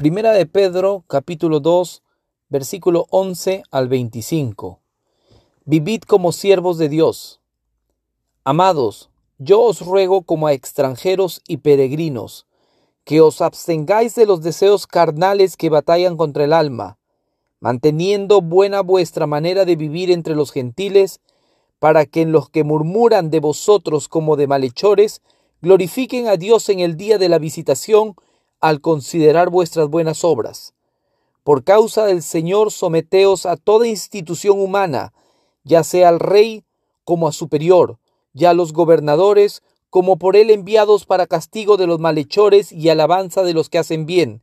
Primera de Pedro, capítulo 2, versículo 11 al 25. Vivid como siervos de Dios. Amados, yo os ruego como a extranjeros y peregrinos, que os abstengáis de los deseos carnales que batallan contra el alma, manteniendo buena vuestra manera de vivir entre los gentiles, para que en los que murmuran de vosotros como de malhechores, glorifiquen a Dios en el día de la visitación, al considerar vuestras buenas obras. Por causa del Señor someteos a toda institución humana, ya sea al rey como a superior, ya a los gobernadores como por él enviados para castigo de los malhechores y alabanza de los que hacen bien,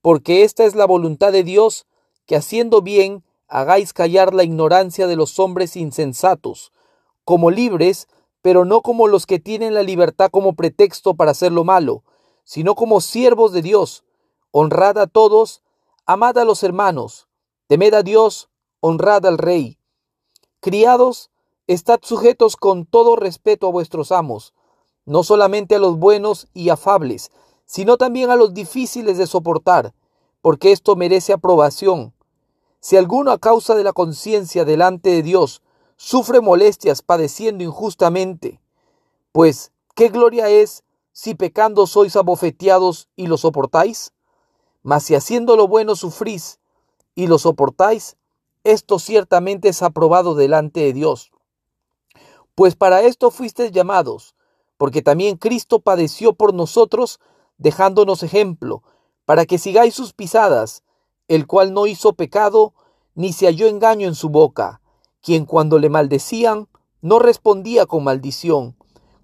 porque esta es la voluntad de Dios, que haciendo bien hagáis callar la ignorancia de los hombres insensatos, como libres, pero no como los que tienen la libertad como pretexto para hacer lo malo, sino como siervos de Dios. Honrad a todos, amad a los hermanos, temed a Dios, honrad al Rey. Criados, estad sujetos con todo respeto a vuestros amos, no solamente a los buenos y afables, sino también a los difíciles de soportar, porque esto merece aprobación. Si alguno a causa de la conciencia delante de Dios sufre molestias padeciendo injustamente, pues qué gloria es si pecando sois abofeteados y lo soportáis? Mas si haciendo lo bueno sufrís y lo soportáis, esto ciertamente es aprobado delante de Dios. Pues para esto fuisteis llamados, porque también Cristo padeció por nosotros, dejándonos ejemplo, para que sigáis sus pisadas, el cual no hizo pecado, ni se halló engaño en su boca, quien cuando le maldecían, no respondía con maldición,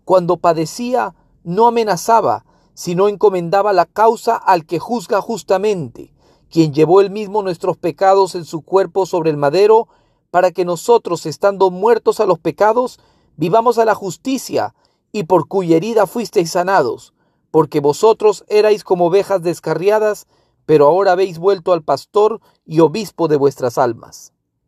cuando padecía, no amenazaba, sino encomendaba la causa al que juzga justamente, quien llevó él mismo nuestros pecados en su cuerpo sobre el madero, para que nosotros, estando muertos a los pecados, vivamos a la justicia, y por cuya herida fuisteis sanados, porque vosotros erais como ovejas descarriadas, pero ahora habéis vuelto al pastor y obispo de vuestras almas.